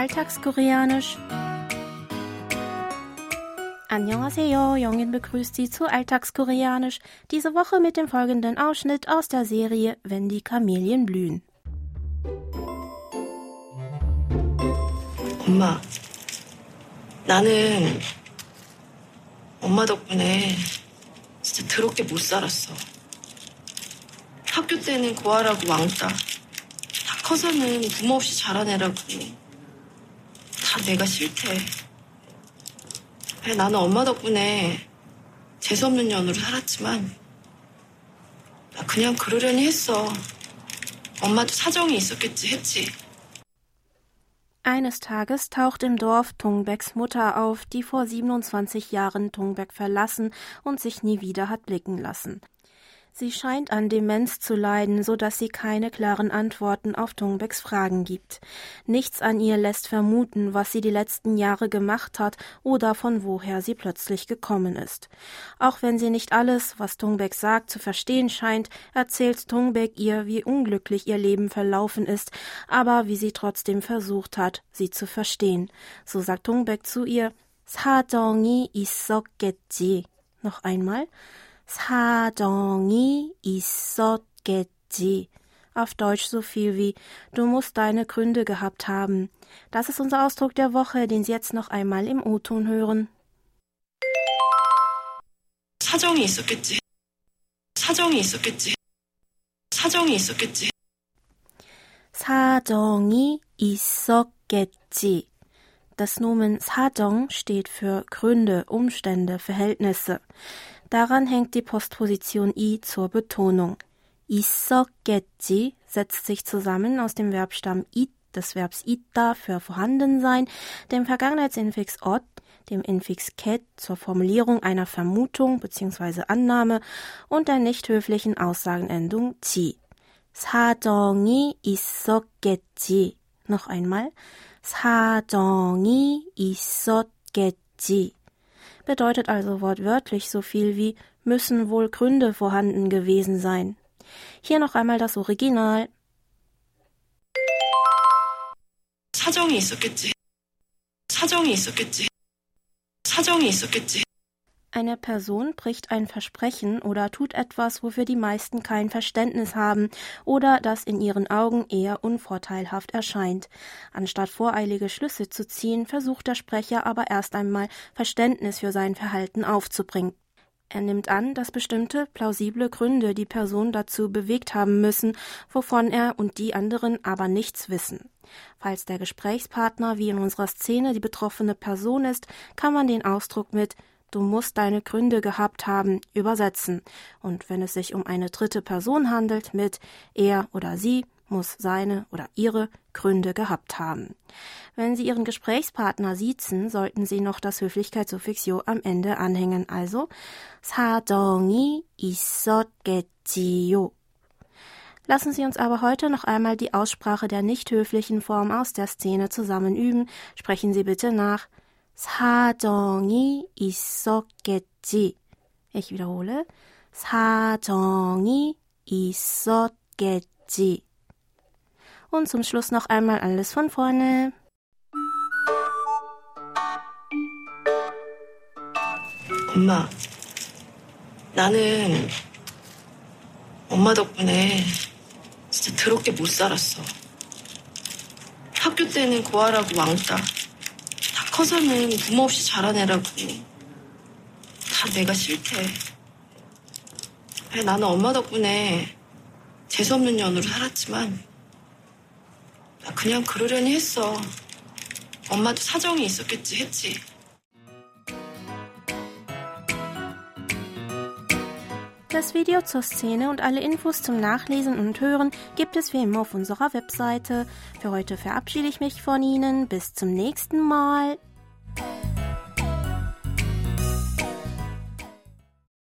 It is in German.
Alltagskoreanisch. Annyeonghaseyo, Jongin begrüßt Sie zu Alltagskoreanisch, diese Woche mit dem folgenden Ausschnitt aus der Serie Wenn die Kamelien blühen. 엄마, 나는 엄마 덕분에 진짜 더럽게 못 살았어. 학교 때는 고아라고 왕따. 다 커서는 부모 없이 자란 애라고. 다 내가 싫대. 나는 엄마 덕분에 재수없는 년으로 살았지만 나 그냥 그러려니 했어. 엄마도 사정이 있었겠지 했지. Eines Tages taucht im Dorf Tungbecks Mutter auf, die vor 27 Jahren Tungbeck verlassen und sich nie wieder hat blicken lassen. Sie scheint an Demenz zu leiden, so dass sie keine klaren Antworten auf Tungbecks Fragen gibt. Nichts an ihr lässt vermuten, was sie die letzten Jahre gemacht hat oder von woher sie plötzlich gekommen ist. Auch wenn sie nicht alles, was Tungbeck sagt, zu verstehen scheint, erzählt Tungbeck ihr, wie unglücklich ihr Leben verlaufen ist, aber wie sie trotzdem versucht hat, sie zu verstehen. So sagt Tungbeck zu ihr, 사정이 있었겠지. Noch einmal. 사정이 있었겠지. Auf Deutsch so viel wie Du musst deine Gründe gehabt haben. Das ist unser Ausdruck der Woche, den Sie jetzt noch einmal im O-Ton hören. 사정이 있었겠지. 사정이 있었겠지. 사정이 있었겠지. 사정이 있었겠지. Das Nomen 사정 steht für Gründe, Umstände, Verhältnisse. Daran hängt die Postposition i zur Betonung. 있었겠지 setzt sich zusammen aus dem Verbstamm it, des Verbs ita für vorhanden sein, dem Vergangenheitsinfix ot, dem Infix ket zur Formulierung einer Vermutung bzw. Annahme und der nicht höflichen Aussagenendung 지. 사정이 있었겠지. Noch einmal. 사정이 있었겠지 bedeutet also wortwörtlich so viel wie müssen wohl Gründe vorhanden gewesen sein. Hier noch einmal das Original. 사정이 있었겠지. 사정이 있었겠지. 사정이 있었겠지. Eine Person bricht ein Versprechen oder tut etwas, wofür die meisten kein Verständnis haben oder das in ihren Augen eher unvorteilhaft erscheint. Anstatt voreilige Schlüsse zu ziehen, versucht der Sprecher aber erst einmal Verständnis für sein Verhalten aufzubringen. Er nimmt an, dass bestimmte plausible Gründe die Person dazu bewegt haben müssen, wovon er und die anderen aber nichts wissen. Falls der Gesprächspartner wie in unserer Szene die betroffene Person ist, kann man den Ausdruck mit Du musst deine Gründe gehabt haben, übersetzen. Und wenn es sich um eine dritte Person handelt, mit er oder sie muss seine oder ihre Gründe gehabt haben. Wenn Sie Ihren Gesprächspartner siezen, sollten Sie noch das Höflichkeitssuffix 요 am Ende anhängen, also 사정이 있었겠지요. Lassen Sie uns aber heute noch einmal die Aussprache der nicht höflichen Form aus der Szene zusammen üben. Sprechen Sie bitte nach. 사정이 있었겠지. Wiederhole. 사정이 있었겠지. Und zum Schluss noch einmal alles von vorne. 엄마, 나는 엄마 덕분에 진짜 더럽게 못 살았어. 학교 때는 고아라고 왕따. 커서는 부모 없이 자란 애라고. 다 내가 싫대. 나는 엄마 덕분에 재수없는 년으로 살았지만 나 그냥 그러려니 했어. 엄마도 사정이 있었겠지 했지. Das Video zur Szene und alle Infos zum Nachlesen und Hören gibt es wie immer auf unserer Webseite. Für heute verabschiede ich mich von Ihnen. Bis zum nächsten Mal.